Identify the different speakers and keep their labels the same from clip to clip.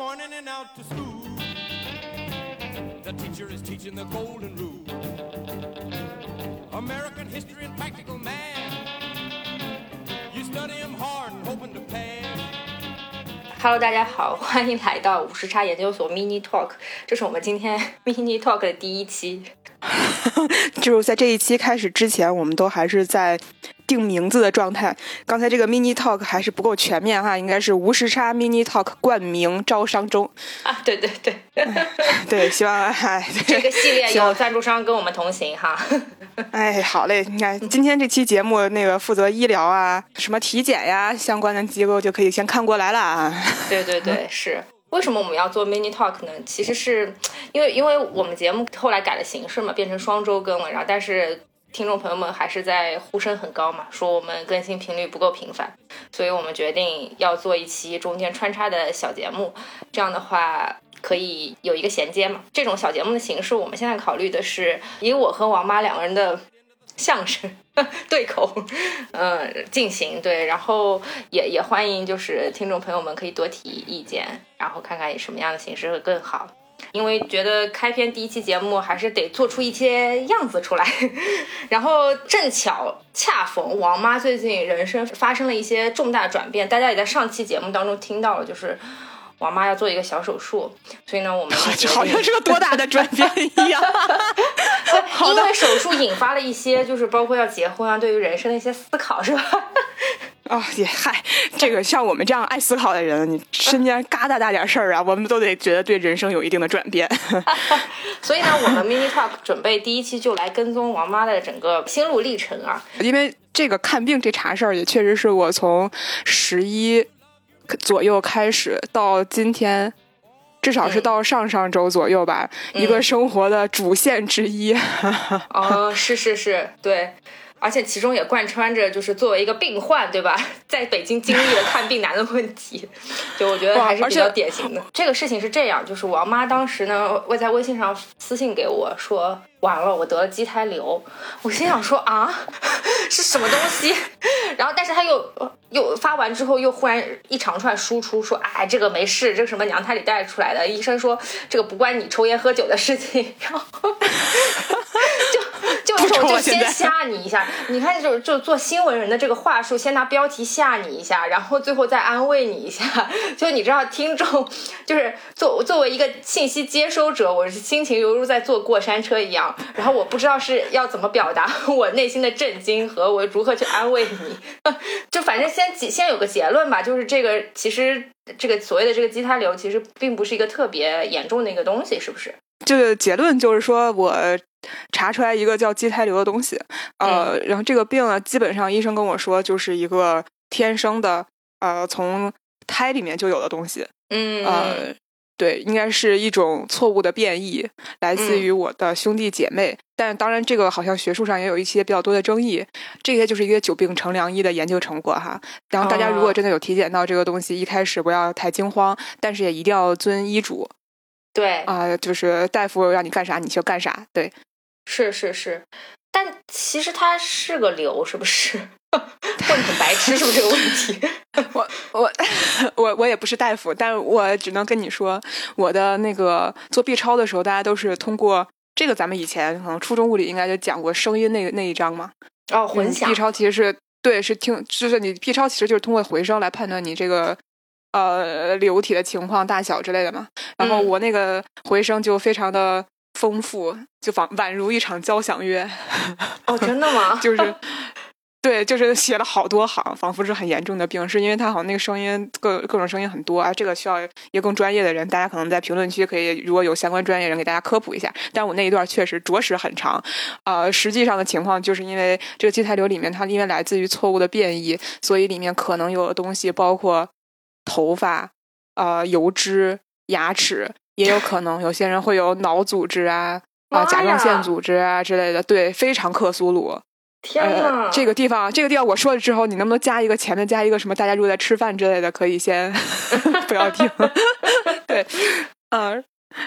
Speaker 1: morning and out to school. The teacher is teaching the golden rule. American history and practical math. You study 'em hard and hoping to pass.
Speaker 2: Hello，大家好，欢迎来到五十差研究所 Mini Talk，这是我们今天 Mini Talk 的第一期。
Speaker 3: 就是在这一期开始之前，我们都还是在定名字的状态。刚才这个 mini talk 还是不够全面哈，应该是无时差 mini talk 冠名招商中。
Speaker 2: 啊，对对对，
Speaker 3: 对，希望哎，
Speaker 2: 这个系列有赞助商跟我们同行哈。
Speaker 3: 哎，好嘞，你看今天这期节目，那个负责医疗啊、什么体检呀相关的机构就可以先看过来了啊。
Speaker 2: 对对对，是。为什么我们要做 mini talk 呢？其实是因为因为我们节目后来改了形式嘛，变成双周更了，然后但是听众朋友们还是在呼声很高嘛，说我们更新频率不够频繁，所以我们决定要做一期中间穿插的小节目，这样的话可以有一个衔接嘛。这种小节目的形式，我们现在考虑的是以我和王妈两个人的相声 对口，嗯，进行对，然后也也欢迎就是听众朋友们可以多提意见，然后看看以什么样的形式会更好。因为觉得开篇第一期节目还是得做出一些样子出来，然后正巧恰逢王妈最近人生发生了一些重大转变，大家也在上期节目当中听到了，就是王妈要做一个小手术，所以呢，我们
Speaker 3: 好像是个多大的转变 一样。
Speaker 2: 因为手术引发了一些，就是包括要结婚啊，对于人生的一些思考，是吧？
Speaker 3: 哦，也嗨，这个像我们这样爱思考的人，你身边嘎哒大点事儿啊，我们都得觉得对人生有一定的转变。
Speaker 2: 所以呢，我们 mini talk 准备第一期就来跟踪王妈的整个心路历程啊。
Speaker 3: 因为这个看病这茬事儿，也确实是我从十一左右开始到今天，至少是到上上周左右吧，一个生活的主线之一。
Speaker 2: 哦，是是是，对。而且其中也贯穿着，就是作为一个病患，对吧，在北京经历了看病难的问题，就我觉得还是比较典型的。这个事情是这样，就是王妈当时呢，会在微信上私信给我说，完了，我得了畸胎瘤。我心想说啊，是什么东西？然后，但是他又又发完之后，又忽然一长串输出说，哎，这个没事，这个什么娘胎里带出来的，医生说这个不关你抽烟喝酒的事情，然后 就。就是我就先吓你一下，你看，就就做新闻人的这个话术，先拿标题吓你一下，然后最后再安慰你一下。就你知道，听众就是作作为一个信息接收者，我是心情犹如在坐过山车一样。然后我不知道是要怎么表达 我内心的震惊和我如何去安慰你。就反正先先有个结论吧，就是这个其实这个所谓的这个畸胎瘤，其实并不是一个特别严重的一个东西，是不是？
Speaker 3: 这个结论就是说我。查出来一个叫畸胎瘤的东西，呃，然后这个病呢，基本上医生跟我说就是一个天生的，呃，从胎里面就有的东西，
Speaker 2: 嗯，
Speaker 3: 呃，对，应该是一种错误的变异，来自于我的兄弟姐妹，但当然这个好像学术上也有一些比较多的争议，这些就是一个久病成良医的研究成果哈。然后大家如果真的有体检到这个东西，一开始不要太惊慌，但是也一定要遵医嘱，
Speaker 2: 对，
Speaker 3: 啊，就是大夫让你干啥你就干啥，对。
Speaker 2: 是是是，但其实它是个瘤，是不是？问很白痴，是不是这个问题？
Speaker 3: 我我我我也不是大夫，但我只能跟你说，我的那个做 B 超的时候，大家都是通过这个，咱们以前可能初中物理应该就讲过声音那个那一章嘛。
Speaker 2: 哦，混响。
Speaker 3: B 超其实是对，是听，就是你 B 超其实就是通过回声来判断你这个呃流体的情况、大小之类的嘛。然后我那个回声就非常的。丰富，就仿宛如一场交响乐。
Speaker 2: 哦，真的吗？
Speaker 3: 就是，对，就是写了好多行，仿佛是很严重的病，是因为他好像那个声音各各种声音很多啊。这个需要一个更专业的人，大家可能在评论区可以，如果有相关专业人给大家科普一下。但我那一段确实着实很长，呃，实际上的情况就是因为这个畸胎瘤里面它因为来自于错误的变异，所以里面可能有的东西包括头发、呃油脂、牙齿。也有可能有些人会有脑组织啊啊甲状腺组织啊之类的，对，非常克苏鲁。
Speaker 2: 天呐，
Speaker 3: 这个地方，这个地方我说了之后，你能不能加一个前面加一个什么？大家如果在吃饭之类的，可以先 不要听。对，嗯，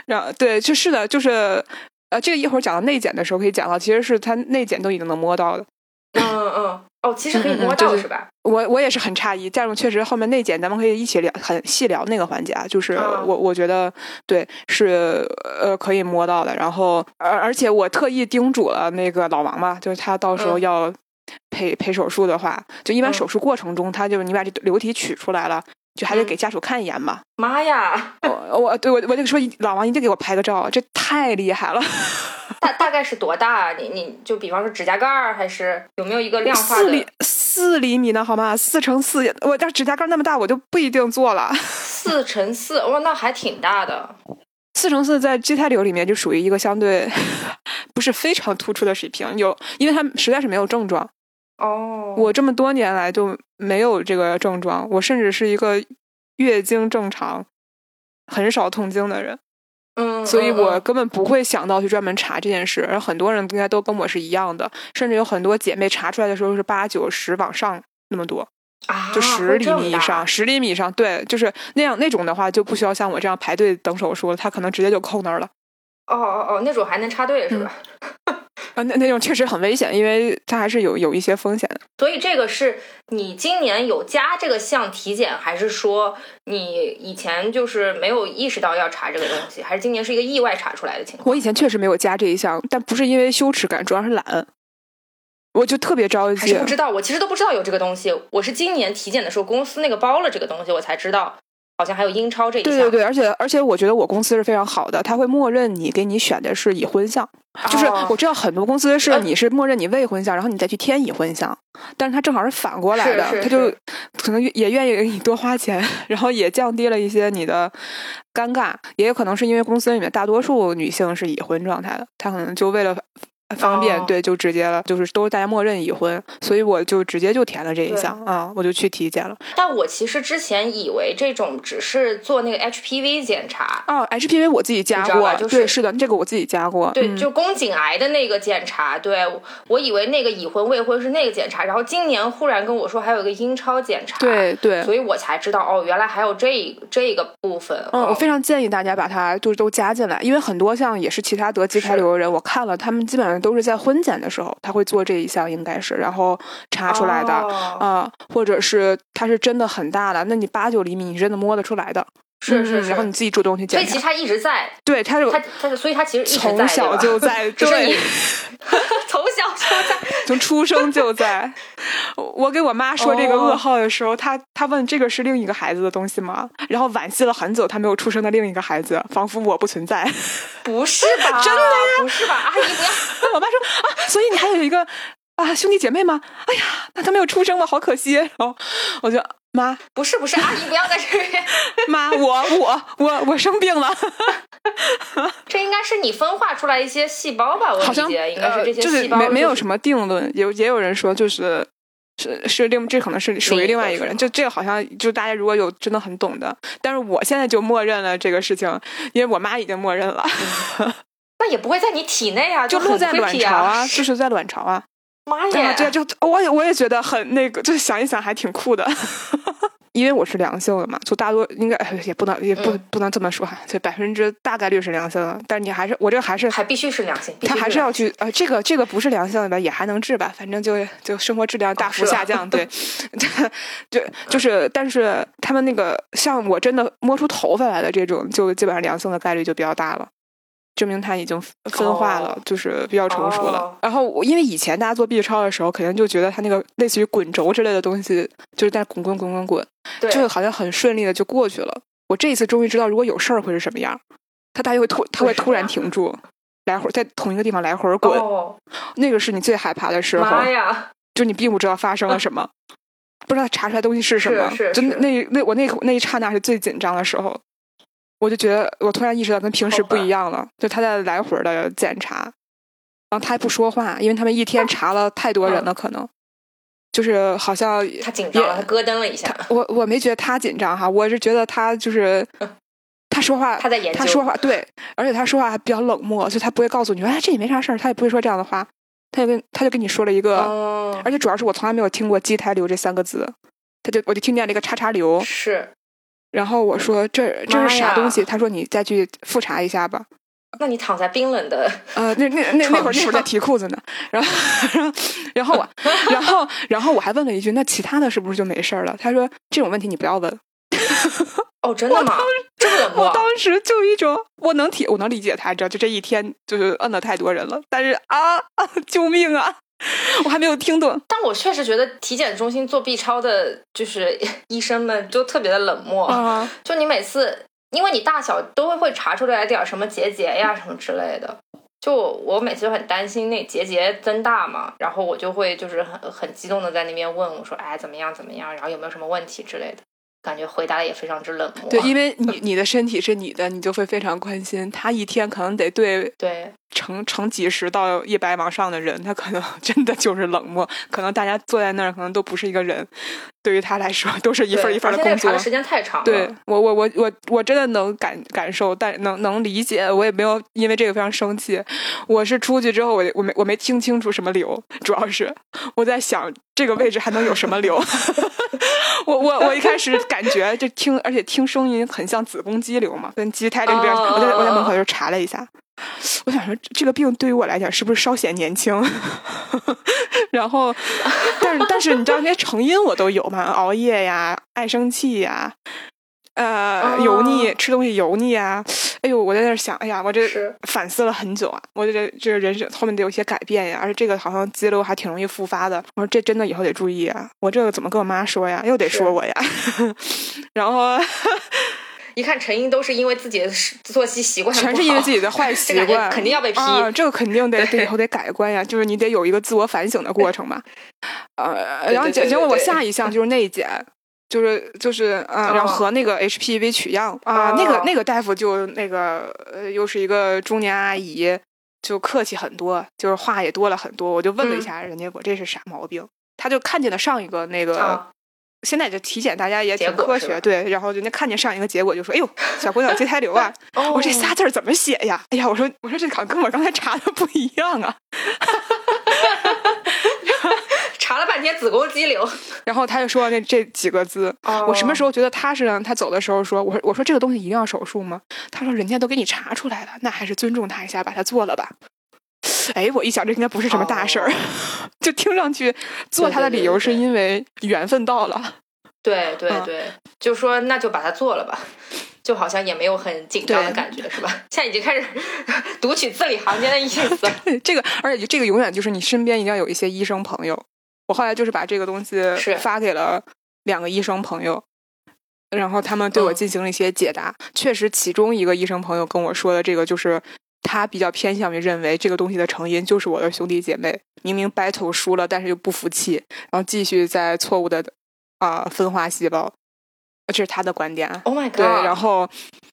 Speaker 3: 然后对，就是的，就是呃，这个一会儿讲到内检的时候可以讲到，其实是他内检都已经能摸到的。
Speaker 2: 嗯嗯，哦，其实可以摸
Speaker 3: 到
Speaker 2: 是吧？
Speaker 3: 我我也是很诧异，但是确实后面内检咱们可以一起聊，很细聊那个环节啊。就是我我觉得对是呃可以摸到的，然后而而且我特意叮嘱了那个老王嘛，就是他到时候要陪陪手术的话，就一般手术过程中，他就是你把这流体取出来了，就还得给家属看一眼嘛。
Speaker 2: 妈呀！
Speaker 3: 我我对我我就说老王一定给我拍个照，这太厉害了。
Speaker 2: 大大概是多大？啊？你你就比方说指甲盖儿，还是有没有一个量化的？
Speaker 3: 四厘四厘米呢？好吗？四乘四，我这指甲盖那么大，我就不一定做了。
Speaker 2: 四乘四，哇，那还挺大的。
Speaker 3: 四乘四在畸胎瘤里面就属于一个相对 不是非常突出的水平，有，因为它实在是没有症状。
Speaker 2: 哦，
Speaker 3: 我这么多年来就没有这个症状，我甚至是一个月经正常、很少痛经的人。
Speaker 2: 嗯，
Speaker 3: 所以我根本不会想到去专门查这件事，而很多人应该都跟我是一样的，甚至有很多姐妹查出来的时候是八九十往上那么多，
Speaker 2: 啊，
Speaker 3: 就十厘米以上，十厘米以上，对，就是那样那种的话就不需要像我这样排队等手术了，他可能直接就扣那儿了。
Speaker 2: 哦哦哦，那种还能插队是吧？
Speaker 3: 啊，那那种确实很危险，因为它还是有有一些风险的。
Speaker 2: 所以这个是你今年有加这个项体检，还是说你以前就是没有意识到要查这个东西，还是今年是一个意外查出来的情况？
Speaker 3: 我以前确实没有加这一项，但不是因为羞耻感，主要是懒。我就特别着急，
Speaker 2: 还是不知道，我其实都不知道有这个东西。我是今年体检的时候，公司那个包了这个东西，我才知道。好像还有英超这一项，
Speaker 3: 对对对，而且而且我觉得我公司是非常好的，他会默认你给你选的是已婚项，就是我知道很多公司是你是默认你未婚项，然后你再去添已婚项，但是他正好是反过来的，他就可能也愿意给你多花钱，然后也降低了一些你的尴尬，也有可能是因为公司里面大多数女性是已婚状态的，他可能就为了。方便对，就直接了，就是都是大家默认已婚，所以我就直接就填了这一项啊，我就去体检了。
Speaker 2: 但我其实之前以为这种只是做那个 HPV 检查
Speaker 3: 哦，HPV 我自己加过，对，是的，这个我自己加过。
Speaker 2: 对，就宫颈癌的那个检查，对我以为那个已婚未婚是那个检查，然后今年忽然跟我说还有一个阴超检查，
Speaker 3: 对对，
Speaker 2: 所以我才知道哦，原来还有这这个部分。
Speaker 3: 嗯，我非常建议大家把它就是都加进来，因为很多像也是其他得畸胎瘤的人，我看了他们基本上。都是在婚检的时候，他会做这一项，应该是，然后查出来的啊，或者是他是真的很大的，那你八九厘米，你真的摸得出来的，
Speaker 2: 是是，
Speaker 3: 然后你自己主动去检查。
Speaker 2: 所以其实他一直在，
Speaker 3: 对，他
Speaker 2: 是他他，所以他其实
Speaker 3: 从小就在，
Speaker 2: 对，从小就在，
Speaker 3: 从出生就在。我给我妈说这个噩耗的时候，她她问这个是另一个孩子的东西吗？然后惋惜了很久，她没有出生的另一个孩子，仿佛我不存在。
Speaker 2: 不 是吧？
Speaker 3: 真的呀？
Speaker 2: 不是吧？阿姨不要。
Speaker 3: 我妈说啊，所以你还有一个啊兄弟姐妹吗？哎呀，那他没有出生吗？好可惜。然后我就妈，
Speaker 2: 不是不是，阿姨不要在这边。
Speaker 3: 妈，我我我我生病了。
Speaker 2: 这应该是你分化出来一些细胞吧？我
Speaker 3: 理解
Speaker 2: 应该是这些
Speaker 3: 细
Speaker 2: 胞。
Speaker 3: 没没有什么定论，有也有人说就是。是是另这可能是属于另外一个人，就这个好像就大家如果有真的很懂的，但是我现在就默认了这个事情，因为我妈已经默认了。
Speaker 2: 那也不会在你体内啊，
Speaker 3: 就落在卵巢啊，就是在卵巢啊。
Speaker 2: 妈呀，
Speaker 3: 这就我也我也觉得很那个，就想一想还挺酷的。因为我是良性的嘛，就大多应该也不能也不不能这么说哈，就百分之大概率是良性的，但你还是我这个还是
Speaker 2: 还必须是良性，
Speaker 3: 他还是要去呃这个这个不是良性的吧，也还能治吧，反正就就生活质量大幅下降，对，就就是但是他们那个像我真的摸出头发来的这种，就基本上良性的概率就比较大了。证明它已经分化了，就是比较成熟了。然后，因为以前大家做 B 超的时候，肯定就觉得它那个类似于滚轴之类的东西，就是在滚滚滚滚滚，就好像很顺利的就过去了。我这一次终于知道，如果有事儿会是什么样。它大约会突，它会突然停住，来回在同一个地方来回滚。那个是你最害怕的时候。
Speaker 2: 妈呀！
Speaker 3: 就你并不知道发生了什么，不知道查出来东西是什么。
Speaker 2: 是
Speaker 3: 是。就那那我那那一刹那是最紧张的时候。我就觉得，我突然意识到跟平时不一样了。就他在来回的检查，然后他还不说话，因为他们一天查了太多人了，可能就是好像
Speaker 2: 他紧张了，他咯噔了一下。
Speaker 3: 我我没觉得他紧张哈，我是觉得他就是 他说话，
Speaker 2: 他在研究，
Speaker 3: 他说话对，而且他说话还比较冷漠，就他不会告诉你，哎，这也没啥事儿，他也不会说这样的话，他就跟他就跟你说了一个，而且主要是我从来没有听过畸胎瘤这三个字，他就我就听见了一个叉叉瘤
Speaker 2: 是。
Speaker 3: 然后我说这这是啥东西？他说你再去复查一下吧。
Speaker 2: 那你躺在冰冷的
Speaker 3: 呃，那那那那会儿那会儿在提裤子呢，然后然后我 然后然后我还问了一句，那其他的是不是就没事儿了？他说这种问题你不要问。
Speaker 2: 哦，真的吗？这么冷漠？
Speaker 3: 我当时就一种，我能体我能理解他，知道就这一天就是摁了太多人了，但是啊啊，救命啊！我还没有听懂。
Speaker 2: 但我确实觉得体检中心做 B 超的，就是 医生们都特别的冷漠。
Speaker 3: 啊，
Speaker 2: 就你每次，因为你大小都会会查出来点什么结节呀什么之类的。就我每次都很担心那结节增大嘛，然后我就会就是很很激动的在那边问我说，哎，怎么样怎么样，然后有没有什么问题之类的。感觉回答的也非常之冷漠。
Speaker 3: 对，因为你你的身体是你的，你就会非常关心。他一天可能得对
Speaker 2: 对
Speaker 3: 成成几十到一百往上的人，他可能 真的就是冷漠。可能大家坐在那儿，可能都不是一个人。对于他来说，都是一份一份的工作。
Speaker 2: 时间太长了。
Speaker 3: 对我我我我我真的能感感受，但能能理解。我也没有因为这个非常生气。我是出去之后，我我没我没听清楚什么瘤，主要是我在想这个位置还能有什么瘤。我我我一开始感觉就听，而且听声音很像子宫肌瘤嘛，跟畸胎这边。我在我在门口就查了一下，我想说这个病对于我来讲是不是稍显年轻？然后，但是但是你知道那些成因我都有嘛？熬夜呀，爱生气呀。呃，油腻，吃东西油腻啊！哎呦，我在那想，哎呀，我这反思了很久啊，我这这个人生后面得有些改变呀，而且这个好像肌瘤还挺容易复发的。我说这真的以后得注意啊！我这个怎么跟我妈说呀？又得说我呀。然后
Speaker 2: 一看成因都是因为自己的作息习惯，
Speaker 3: 全是因为自己的坏 习惯，
Speaker 2: 肯定要被批。
Speaker 3: 这个肯定得得以后得改观呀，就是你得有一个自我反省的过程嘛。呃，然后结结果我下一项就是内检。就是就是啊，然后和那个 HPV 取样啊，那个那个大夫就那个呃，又是一个中年阿姨，就客气很多，就是话也多了很多。我就问了一下人家，我这是啥毛病？他就看见了上一个那个，现在这体检大家也挺科学，对。然后人家看见上一个结果就说：“哎呦，小姑娘，畸胎瘤啊！” 我这仨字怎么写呀？哎呀，我说我说这好像跟我刚才查的不一样啊。
Speaker 2: 查了半天子宫肌瘤，
Speaker 3: 然后他就说那这几个字，我什么时候觉得踏实呢？他走的时候说，我说我说这个东西一定要手术吗？他说人家都给你查出来了，那还是尊重他一下，把它做了吧。哎，我一想这应该不是什么大事儿，就听上去做他的理由是因为缘分到了。
Speaker 2: 对对对，就说那就把它做了吧，就好像也没有很紧张的感觉，是吧？现在已经开始 读取字里行间的意思。
Speaker 3: 这个，而且这个永远就是你身边一定要有一些医生朋友。我后来就是把这个东西发给了两个医生朋友，然后他们对我进行了一些解答。确实，其中一个医生朋友跟我说的这个，就是他比较偏向于认为这个东西的成因就是我的兄弟姐妹明明 battle 输了，但是又不服气，然后继续在错误的啊分化细胞。这是他的观点。
Speaker 2: Oh my god！
Speaker 3: 对，然后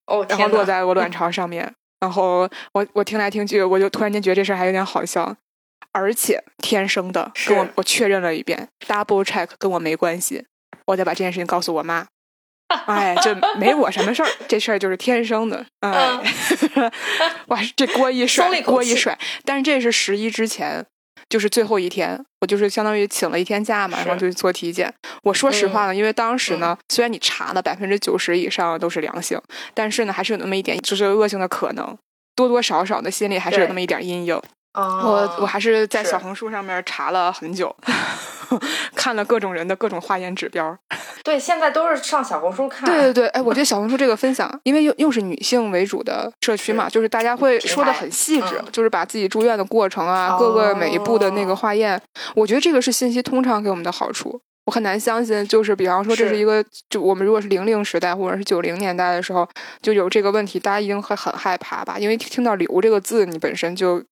Speaker 2: 哦，
Speaker 3: 然后落在我卵 巢上面，然后我我听来听去，我就突然间觉得这事还有点好笑。而且天生的，跟我我确认了一遍，double check 跟我没关系，我再把这件事情告诉我妈，哎，这没我什么事儿，这事儿就是天生的，哎，哇，这锅一甩，锅一甩，但是这是十一之前，就是最后一天，我就是相当于请了一天假嘛，然后就去做体检。我说实话呢，因为当时呢，虽然你查了百分之九十以上都是良性，但是呢，还是有那么一点就是恶性的可能，多多少少的心里还是有那么一点阴影。我我还是在小红书上面查了很久，看了各种人的各种化验指标。
Speaker 2: 对，现在都是上小红书看。
Speaker 3: 对对对，哎，我觉得小红书这个分享，因为又又是女性为主的社区嘛，就是大家会说的很细致，就是把自己住院的过程啊，各个每一步的那个化验，我觉得这个是信息通畅给我们的好处。我很难相信，就是比方说这是一个，就我们如果是零零时代或者是九零年代的时候就有这个问题，大家一定会很害怕吧？因为听到“瘤”这个字，你本身就。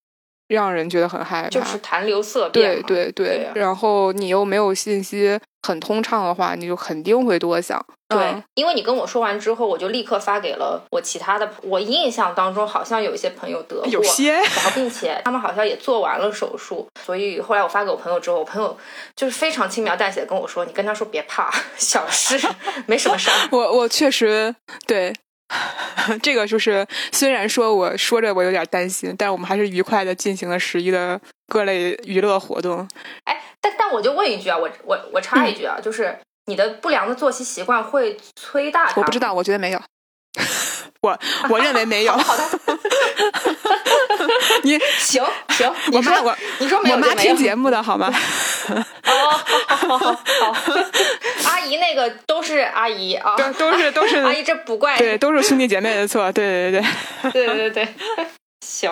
Speaker 3: 让人觉得很害怕，
Speaker 2: 就是谈流色变。
Speaker 3: 对对对，然后你又没有信息很通畅的话，你就肯定会多想。
Speaker 2: 对，因为你跟我说完之后，我就立刻发给了我其他的。我印象当中好像有一些朋友得过，
Speaker 3: 有些，然
Speaker 2: 后并且他们好像也做完了手术。所以后来我发给我朋友之后，我朋友就是非常轻描淡写的跟我说：“你跟他说别怕，小事，没什么事儿。”
Speaker 3: 我我确实对。这个就是，虽然说我说着我有点担心，但是我们还是愉快的进行了十一的各类娱乐活动。
Speaker 2: 哎，但但我就问一句啊，我我我插一句啊，就是你的不良的作息习惯会催大？
Speaker 3: 我不知道，我觉得没有。我我认为没有。
Speaker 2: 好的。
Speaker 3: 你
Speaker 2: 行行，
Speaker 3: 我妈我
Speaker 2: 你说
Speaker 3: 我妈听节目的好吗？
Speaker 2: 哦，阿姨那个都是阿姨啊，
Speaker 3: 对，都是都是
Speaker 2: 阿姨，这不怪
Speaker 3: 对，都是兄弟姐妹的错，对对
Speaker 2: 对对对对对，行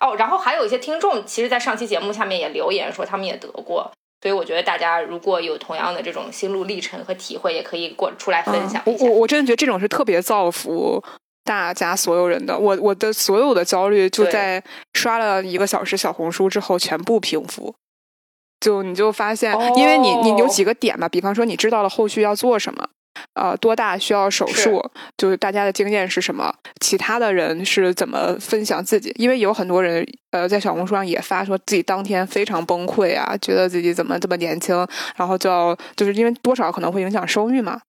Speaker 2: 哦。然后还有一些听众，其实，在上期节目下面也留言说他们也得过，所以我觉得大家如果有同样的这种心路历程和体会，也可以过出来分享一下。
Speaker 3: 我我我真的觉得这种是特别造福大家所有人的。我我的所有的焦虑就在刷了一个小时小红书之后全部平复。就你就发现，因为你你有几个点吧，比方说你知道了后续要做什么，呃，多大需要手术，就是大家的经验是什么，其他的人是怎么分享自己，因为有很多人呃在小红书上也发说自己当天非常崩溃啊，觉得自己怎么这么年轻，然后就要就是因为多少可能会影响生育嘛，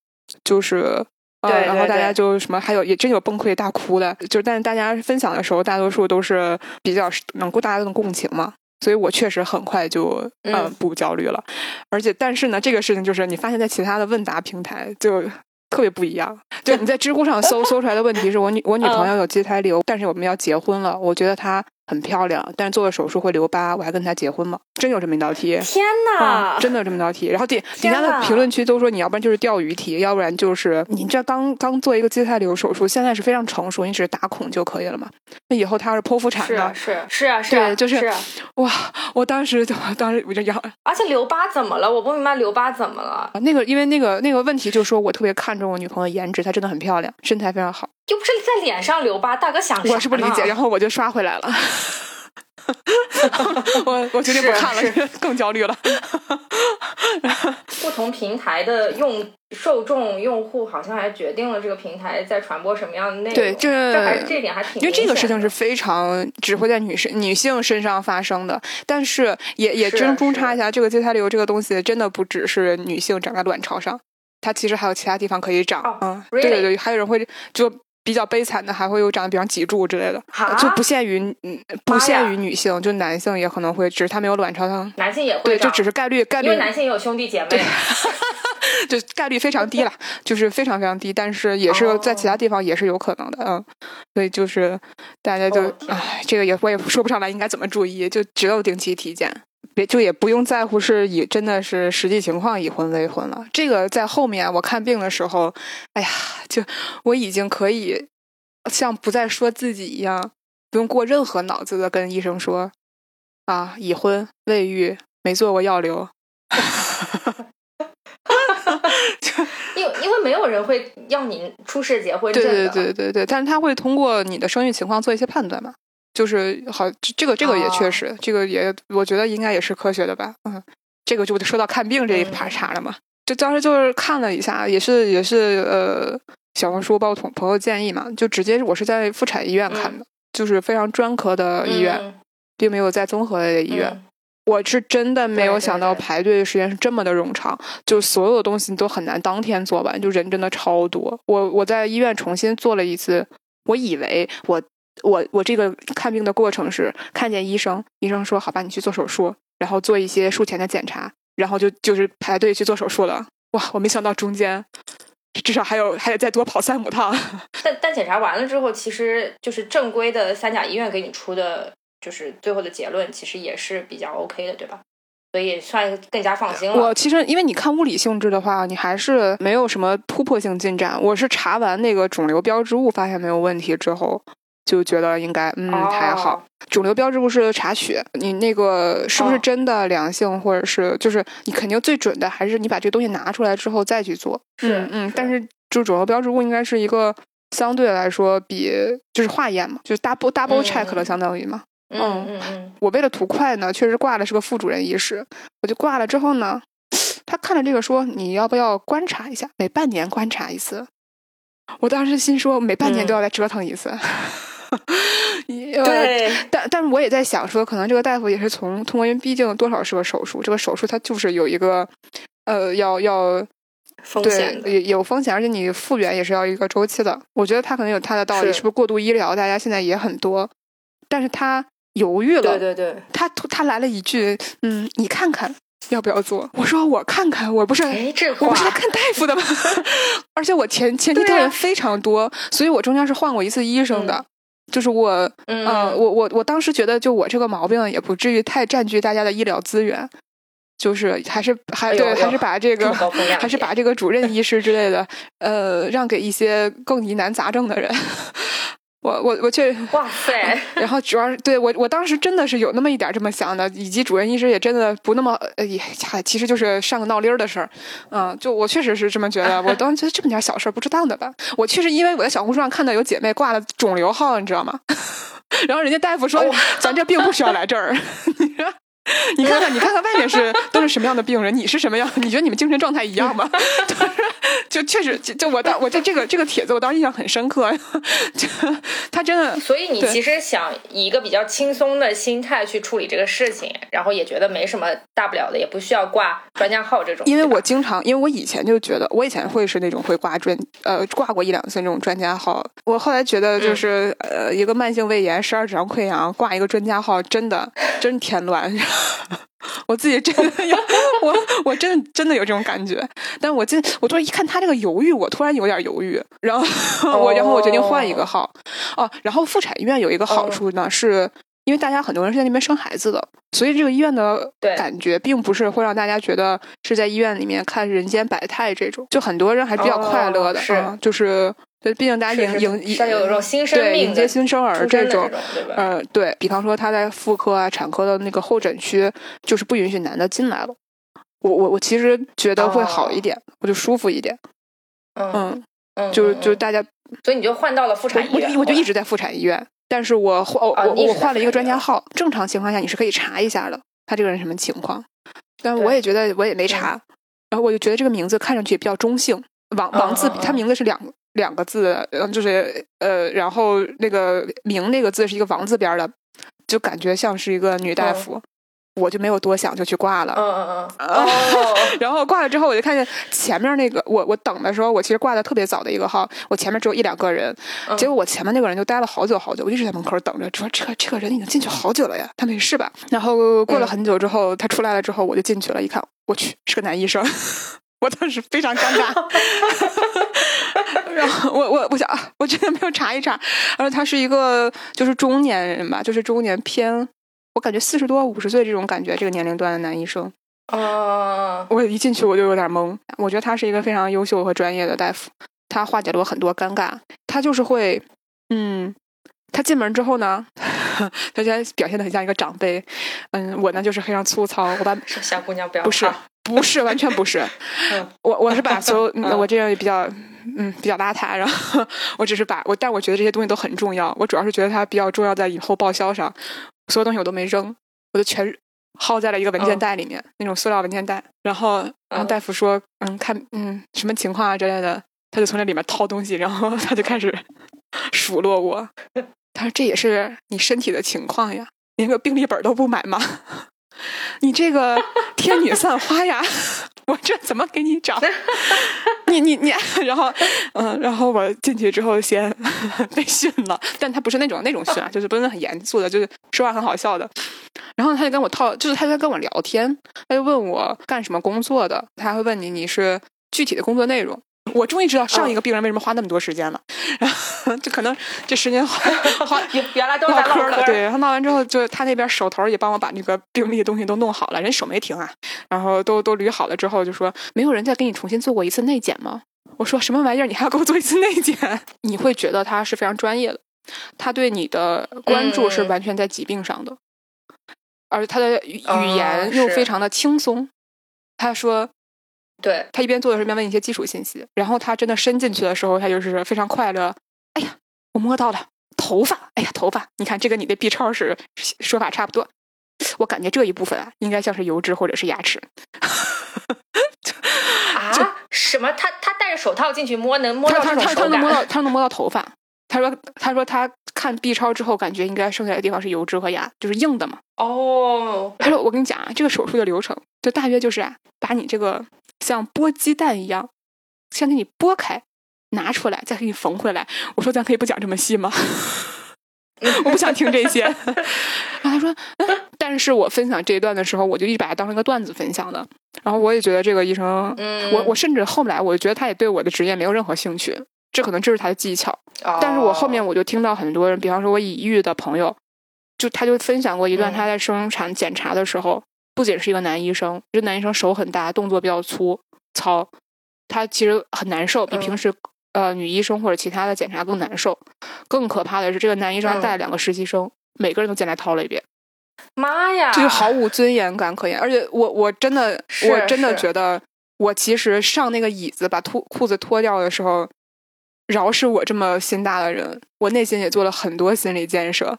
Speaker 3: 就是
Speaker 2: 呃，
Speaker 3: 然后大家就什么还有也真有崩溃大哭的，就是但是大家分享的时候，大多数都是比较能够大家都能共情嘛。所以我确实很快就嗯。不焦虑了，而且但是呢，这个事情就是你发现在其他的问答平台就特别不一样。就你在知乎上搜 搜出来的问题是我女我女朋友有畸胎瘤，但是我们要结婚了，我觉得她很漂亮，但是做了手术会留疤，我还跟他结婚吗？真有这么一道题？
Speaker 2: 天哪！
Speaker 3: 真的有这么一道题？然后底底下的评论区都说你要不然就是钓鱼题，要不然就是你这刚刚做一个畸胎瘤手术，现在是非常成熟，你只是打孔就可以了嘛？那以后他要是剖腹产
Speaker 2: 呢？是是啊是啊，对，
Speaker 3: 就是哇！我当时就当时我就要，
Speaker 2: 而且留疤怎么了？我不明白留疤怎么了？
Speaker 3: 那个因为那个那个问题就是说我特别看重我女朋友颜值，她真的很漂亮，身材非常好，
Speaker 2: 又不是在脸上留疤，大哥想
Speaker 3: 我是不理解，然后我就刷回来了。我我决定不看了，更焦虑了。
Speaker 2: 不同平台的用受众用户好像还决定了这个平台在传播什么样的内容。
Speaker 3: 对，
Speaker 2: 这这点还挺。
Speaker 3: 因为这个事情是非常只会在女生女性身上发生的，但是也也真中插一下，这个畸胎瘤这个东西真的不只是女性长在卵巢上，它其实还有其他地方可以长。
Speaker 2: 嗯，
Speaker 3: 对对对，还有人会就。比较悲惨的还会有长得比方脊柱之类的，就不限于嗯不限于女性，就男性也可能会，只是他没有卵巢上。
Speaker 2: 男性也会
Speaker 3: 对，就只是概率概率，
Speaker 2: 因为男性也有兄弟姐妹，
Speaker 3: 就概率非常低了，就是非常非常低，但是也是在其他地方也是有可能的，嗯，所以就是大家就唉，这个也我也说不上来应该怎么注意，就只有定期体检。别就也不用在乎是以真的是实际情况已婚未婚了。这个在后面我看病的时候，哎呀，就我已经可以像不再说自己一样，不用过任何脑子的跟医生说啊，已婚未育，没做过药流。
Speaker 2: 因因为没有人会要你出示结婚
Speaker 3: 证对对对对对，但是他会通过你的生育情况做一些判断嘛。就是好，这个这个也确实，这个也我觉得应该也是科学的吧。嗯，这个就说到看病这一茬茬了嘛。就当时就是看了一下，也是也是呃，小红书包括同朋友建议嘛，就直接我是在妇产医院看的，就是非常专科的医院，并没有在综合类医院。我是真的没有想到排队的时间是这么的冗长，就所有的东西都很难当天做完，就人真的超多。我我在医院重新做了一次，我以为我。我我这个看病的过程是看见医生，医生说好吧，你去做手术，然后做一些术前的检查，然后就就是排队去做手术了。哇，我没想到中间至少还有还得再多跑三五趟。
Speaker 2: 但但检查完了之后，其实就是正规的三甲医院给你出的，就是最后的结论，其实也是比较 OK 的，对吧？所以算更加放心了。
Speaker 3: 我其实因为你看物理性质的话，你还是没有什么突破性进展。我是查完那个肿瘤标志物，发现没有问题之后。就觉得应该嗯还好，肿瘤标志物是查血，你那个是不是真的良性，或者是就是你肯定最准的还是你把这个东西拿出来之后再去做。
Speaker 2: 是
Speaker 3: 嗯，但是就肿瘤标志物应该是一个相对来说比就是化验嘛，就是 double double check 了相当于嘛。
Speaker 2: 嗯嗯嗯。
Speaker 3: 我为了图快呢，确实挂的是个副主任医师，我就挂了之后呢，他看了这个说你要不要观察一下，每半年观察一次。我当时心说每半年都要来折腾一次。
Speaker 2: 对，
Speaker 3: 但但是我也在想说，可能这个大夫也是从通过，因为毕竟多少是个手术，这个手术它就是有一个呃，要要
Speaker 2: 风险，
Speaker 3: 有有风险，而且你复原也是要一个周期的。我觉得他可能有他的道理，是不是过度医疗？大家现在也很多，但是他犹豫了，
Speaker 2: 对对对，
Speaker 3: 他他来了一句，嗯，你看看要不要做？我说我看看，我不是我不是来看大夫的吗？而且我前前期的人非常多，所以我中间是换过一次医生的。就是我，
Speaker 2: 嗯
Speaker 3: 呃，我我我当时觉得，就我这个毛病也不至于太占据大家的医疗资源，就是还是还对，还是把这个还是把这个主任医师之类的，呃，让给一些更疑难杂症的人。我我我确
Speaker 2: 哇塞，
Speaker 3: 然后主要是对我，我当时真的是有那么一点这么想的，以及主任医师也真的不那么，呃，也嗨其实就是上个闹铃儿的事儿，嗯，就我确实是这么觉得，我当时觉得这么点小事儿不值当的吧，我确实因为我在小红书上看到有姐妹挂了肿瘤号，你知道吗？然后人家大夫说，咱这病不需要来这儿，你说。你看看，你看看外面是都是什么样的病人，你是什么样？你觉得你们精神状态一样吗？就确实就就我当我这这个这个帖子，我当时印象很深刻，就他真的
Speaker 2: 所以你其实想以一个比较轻松的心态去处理这个事情，然后也觉得没什么大不了的，也不需要挂专家号这种。
Speaker 3: 因为我经常，因为我以前就觉得，我以前会是那种会挂专呃挂过一两次那种专家号。我后来觉得，就是、呃一个慢性胃炎、十二指肠溃疡挂一个专家号，真的真添乱。我自己真的有，我我真的真的有这种感觉。但我今我突然一看他这个犹豫，我突然有点犹豫，然后我然后我决定换一个号。哦，然后妇产医院有一个好处呢，是因为大家很多人是在那边生孩子的，所以这个医院的感觉并不是会让大家觉得是在医院里面看人间百态这种，就很多人还比较快乐的，就是对，毕竟大家迎迎
Speaker 2: 是像有一种新生
Speaker 3: 对
Speaker 2: 命
Speaker 3: 迎接新生儿
Speaker 2: 这。种？
Speaker 3: 呃，对比方说他在妇科啊、产科的那个候诊区，就是不允许男的进来了。我我我其实觉得会好一点，我就舒服一点。
Speaker 2: 嗯
Speaker 3: 嗯，
Speaker 2: 嗯，
Speaker 3: 就就是大家
Speaker 2: 所以你就换到了妇产医院，
Speaker 3: 我我就一直在妇产医院，但是我换我我换了一个专家号。正常情况下你是可以查一下的，他这个人什么情况。但我也觉得我也没查，然后我就觉得这个名字看上去也比较中性。王王字他名字是两两个字，嗯，就是呃，然后那个名那个字是一个王字边的，就感觉像是一个女大夫。我就没有多想，就去挂了。
Speaker 2: 嗯嗯嗯，哦，
Speaker 3: 然后挂了之后，我就看见前面那个我我等的时候，我其实挂的特别早的一个号，我前面只有一两个人，
Speaker 2: 嗯
Speaker 3: 结果我前面那个人就待了好久好久，我一直在门口等着，说这个这个人已经进去好久了呀，他没事吧？然后过了很久之后，他出来了之后，我就进去了，一看，我去，是个男医生，我当时非常尴尬。然后我我我想啊，我真的没有查一查，然后他是一个就是中年人吧，就是中年偏，我感觉四十多五十岁这种感觉，这个年龄段的男医生。
Speaker 2: 哦，
Speaker 3: 我一进去我就有点懵，我觉得他是一个非常优秀和专业的大夫，他化解了我很多尴尬。他就是会，嗯，他进门之后呢，他现在表现的很像一个长辈，嗯，我呢就是非常粗糙，我把
Speaker 2: 说小姑娘不要
Speaker 3: 不是
Speaker 2: 怕
Speaker 3: 不是完全不是，
Speaker 2: 嗯。
Speaker 3: 我我是把所有、我这人也比较嗯比较邋遢，然后我只是把我，但我觉得这些东西都很重要，我主要是觉得它比较重要在以后报销上，所有东西我都没扔，我就全耗在了一个文件
Speaker 2: 嗯。
Speaker 3: 袋里面，那种塑料文件袋，然后然后
Speaker 2: 嗯。
Speaker 3: 大夫说嗯看嗯什么情况啊之类的，他就从那里面掏东西，然后他就开始数落我，他说这也是你身体的情况呀，连个病历本都不买吗？你这个天女散花呀，我这怎么给你找？你你你，然后嗯，然后我进去之后先 被训了，但他不是那种那种训啊，就是不是很严肃的，就是说话很好笑的。然后他就跟我套，就是他在跟我聊天，他就问我干什么工作的，他会问你你是具体的工作内容。我终于知道上一个病人为什么花那么多时间了，然后就可能这时间花 花
Speaker 2: 原原来都在唠
Speaker 3: 嗑了，对，他闹完之后，就他那边手头也帮我把那个病历的东西都弄好了，人手没停啊，然后都都捋好了之后，就说没有人再给你重新做过一次内检吗？我说什么玩意儿？你还要给我做一次内检？你会觉得他是非常专业的，他对你的关注是
Speaker 2: 嗯
Speaker 3: 完全在疾病上的，而他的语言又非常的轻松。他说
Speaker 2: 对，
Speaker 3: 他一边做的时候一边问一些基础信息，然后他真的伸进去的时候，他就是非常快乐。哎呀，我摸到了头发，哎呀，头发，你看这个你的 B 超是说法差不多。我感觉这一部分啊，应该像是油脂或者是牙齿。
Speaker 2: 啊？什么？他他戴着手套进去摸，能摸到
Speaker 3: 他他他能摸到？他能摸到头发。他说他说他看 B 超之后，感觉应该剩下的地方是油脂和牙，就是硬的嘛。
Speaker 2: 哦，
Speaker 3: 他说我跟你讲啊，这个手术的流程就大约就是啊，把你这个像剥鸡蛋一样，先给你剥开，拿出来，再给你缝回来。我说咱可以不讲这么细吗？我不想听这些。然后他说，嗯，但是我分享这一段的时候，我就一直把它当成一个段子分享的。然后我也觉得这个医生，
Speaker 2: 嗯，
Speaker 3: 我我甚至后来我觉得他也对我的职业没有任何兴趣，这可能这是他的技巧。
Speaker 2: 哦
Speaker 3: 但是我后面我就听到很多人，比方说我已育的朋友，就他就分享过一段
Speaker 2: 嗯
Speaker 3: 他在生产检查的时候，不仅是一个男医生，这男医生手很大，动作比较粗糙，他其实很难受，比
Speaker 2: 嗯
Speaker 3: 平时、呃女医生或者其他的检查更难受。更可怕的是，这个男医生带了两个实习生，每个人都进来掏了一遍。
Speaker 2: 妈呀，
Speaker 3: 这就毫无尊严感可言。而且我我真的我真的觉得，我其实上那个椅子把脱裤子脱掉的时候，饶是我这么心大的人，我内心也做了很多心理建设。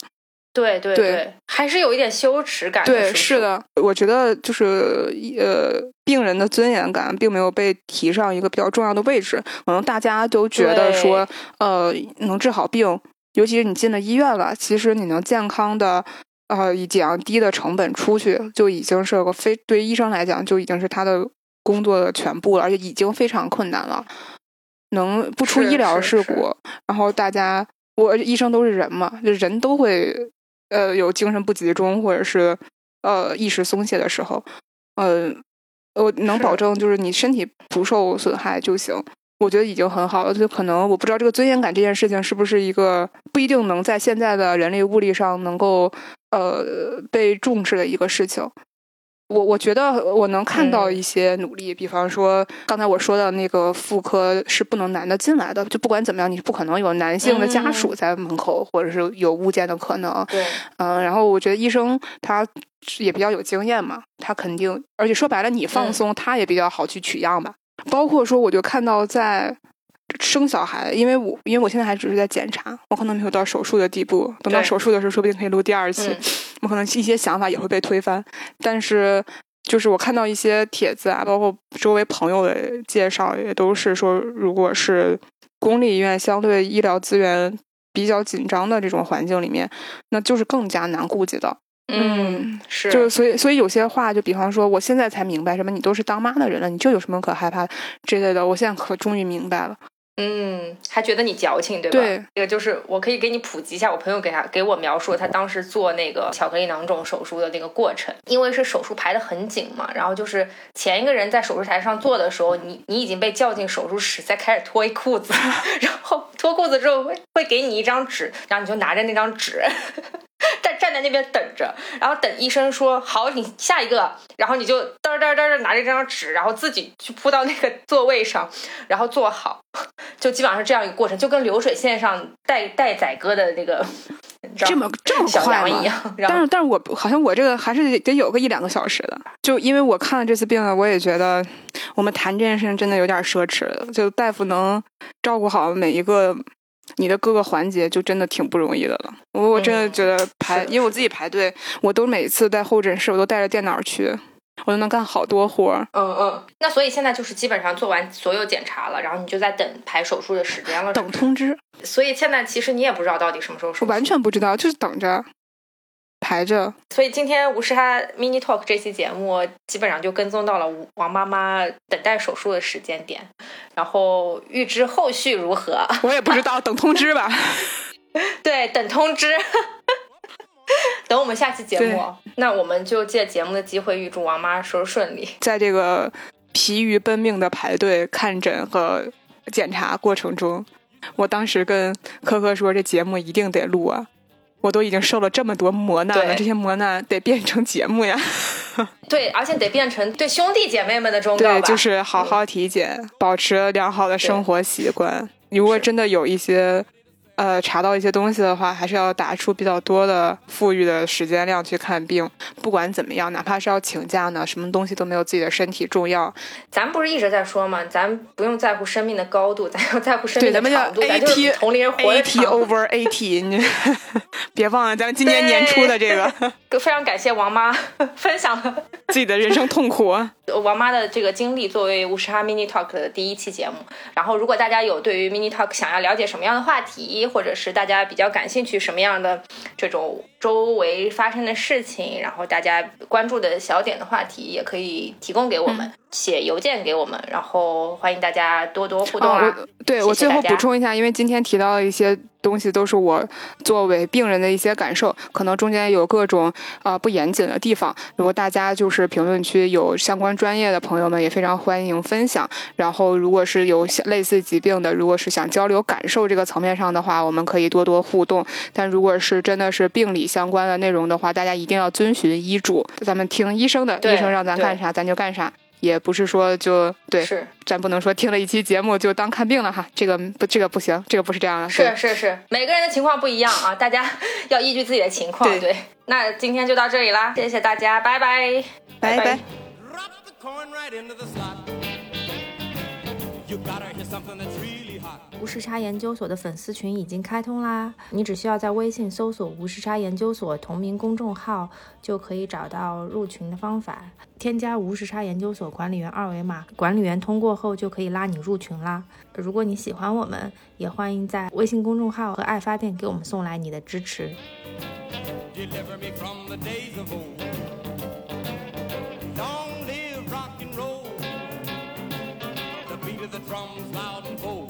Speaker 2: 对对
Speaker 3: 对
Speaker 2: 还是有一点羞耻感。
Speaker 3: 对，
Speaker 2: 是，
Speaker 3: 的，我觉得就是呃，病人的尊严感并没有被提上一个比较重要的位置。可能大家都觉得说，呃，能治好病，尤其是你进了医院了，其实你能健康的。呃，以这样低的成本出去，就已经是个非对医生来讲，就已经是他的工作的全部了，而且已经非常困难了。能不出医疗事故，然后大家，我医生都是人嘛，就人都会呃有精神不集中或者是呃意识松懈的时候，呃，我能保证就是你身体不受损害就行。我觉得已经很好了，就可能我不知道这个尊严感这件事情是不是一个不一定能在现在的人力物力上能够呃被重视的一个事情。我我觉得我能看到
Speaker 2: 嗯
Speaker 3: 一些努力，比方说刚才我说的那个妇科是不能男的进来的，就不管怎么样，你是不可能有男性的家属在门口，或者是有物件的可能。
Speaker 2: 对，
Speaker 3: 嗯，然后我觉得医生他也比较有经验嘛，他肯定，而且说白了，你放
Speaker 2: 嗯
Speaker 3: 松，他也比较好去取样吧。包括说，我就看到在生小孩，因为我因为我现在还只是在检查，我可能没有到手术的地步。等到手术的时候，说不定可以录第二期，
Speaker 2: 嗯
Speaker 3: 我可能一些想法也会被推翻。但是，就是我看到一些帖子啊，包括周围朋友的介绍，也都是说，如果是公立医院相对医疗资源比较紧张的这种环境里面，那就是更加难顾及的。
Speaker 2: 嗯，是，
Speaker 3: 就所以，所以有些话，就比方说，我现在才明白什么，你都是当妈的人了，你这有什么可害怕之类的。我现在可终于明白了。
Speaker 2: 嗯，还觉得你矫情，对吧？
Speaker 3: 对，
Speaker 2: 这个就是我可以给你普及一下，我朋友给他给我描述他当时做那个巧克力囊肿手术的那个过程，因为是手术排的很紧嘛，然后就是前一个人在手术台上做的时候，你你已经被叫进手术室，再开始脱一裤子，然后脱裤子之后会会给你一张纸，然后你就拿着那张纸。站站在那边等着，然后等医生说好，你下一个，然后你就嘚儿嘚嘚拿着这张纸，然后自己去铺到那个座位上，然后坐好，就基本上是这样一个过程，就跟流水线上带带载歌的那个，
Speaker 3: 这么这么
Speaker 2: 小
Speaker 3: 快
Speaker 2: 一样。
Speaker 3: 但是，但是我好像我这个还是得得有个一两个小时的，就因为我看了这次病了，我也觉得我们谈这件事情真的有点奢侈了。就大夫能照顾好每一个你的各个环节，就真的挺不容易的了。我我真的
Speaker 2: 嗯
Speaker 3: 觉得排，因为我自己排队，我都每次在候诊室，我都带着电脑去，我都能干好多活儿。
Speaker 2: 嗯嗯，那所以现在就是基本上做完所有检查了，然后你就在等排手术的时间了。
Speaker 3: 等通知，
Speaker 2: 所以现在其实你也不知道到底什么时候手术。
Speaker 3: 我完全不知道，就是等着排着。
Speaker 2: 所以今天无时哈 mini talk 这期节目基本上就跟踪到了王妈妈等待手术的时间点，然后预知后续如何。
Speaker 3: 我也不知道，等通知吧。
Speaker 2: 对，等通知。等我们下期节目，那我们就借节目的机会预祝王妈手术顺利。
Speaker 3: 在这个疲于奔命的排队看诊和检查过程中，我当时跟科科说，这节目一定得录啊！我都已经受了这么多磨难了，
Speaker 2: 对
Speaker 3: 这些磨难得变成节目呀。
Speaker 2: 对，而且得变成对兄弟姐妹们的忠告吧。
Speaker 3: 对，就是好好体检，保持良好的生活习惯。如果真的有一些。呃，查到一些东西的话，还是要打出比较多的富裕的时间量去看病。不管怎么样，哪怕是要请假呢，什么东西都没有自己的身体重要。
Speaker 2: 咱不是一直在说吗？咱不用在乎生命的高度，咱要在乎生
Speaker 3: 对，
Speaker 2: 命的
Speaker 3: 咱们叫
Speaker 2: 长度。咱们叫
Speaker 3: AT
Speaker 2: 同龄人活得
Speaker 3: AT
Speaker 2: 长。
Speaker 3: over AT，你别忘了咱们今年年初的这个。
Speaker 2: 非常感谢王妈分享了
Speaker 3: 自己的人生痛苦啊。
Speaker 2: 王妈的这个经历作为五十哈 mini talk 的第一期节目。然后，如果大家有对于 mini talk 想要了解什么样的话题，或者是大家比较感兴趣什么样的这种周围发生的事情，然后大家关注的小点的话题，也可以提供给我们，写邮件给我们，然后欢迎大家多多互动啊！
Speaker 3: 对我最后补充一下，因为今天提到了一些。东西都是我作为病人的一些感受，可能中间有各种啊不严谨的地方。如果大家就是评论区有相关专业的朋友们，也非常欢迎分享。然后，如果是有类似疾病的，如果是想交流感受这个层面上的话，我们可以多多互动。但如果是真的是病理相关的内容的话，大家一定要遵循医嘱，咱们听医生的，医生让咱干啥咱就干啥。也不是说就对，
Speaker 2: 是，
Speaker 3: 咱不能说听了一期节目就当看病了哈，这个不，这个不行，这个不是这样的。
Speaker 2: 是是是，每个人的情况不一样啊，大家要依据自己的情况。对，那今天就到这里啦，谢谢大家，拜拜，
Speaker 3: 拜拜。
Speaker 2: 无时差研究所的粉丝群已经开通啦！你只需要在微信搜索“无时差研究所”同名公众号，就可以找到入群的方法。添加“无时差研究所”管理员二维码，管理员通过后就可以拉你入群啦。如果你喜欢我们，也欢迎在微信公众号和爱发电给我们送来你的支持。the drums loud and bold.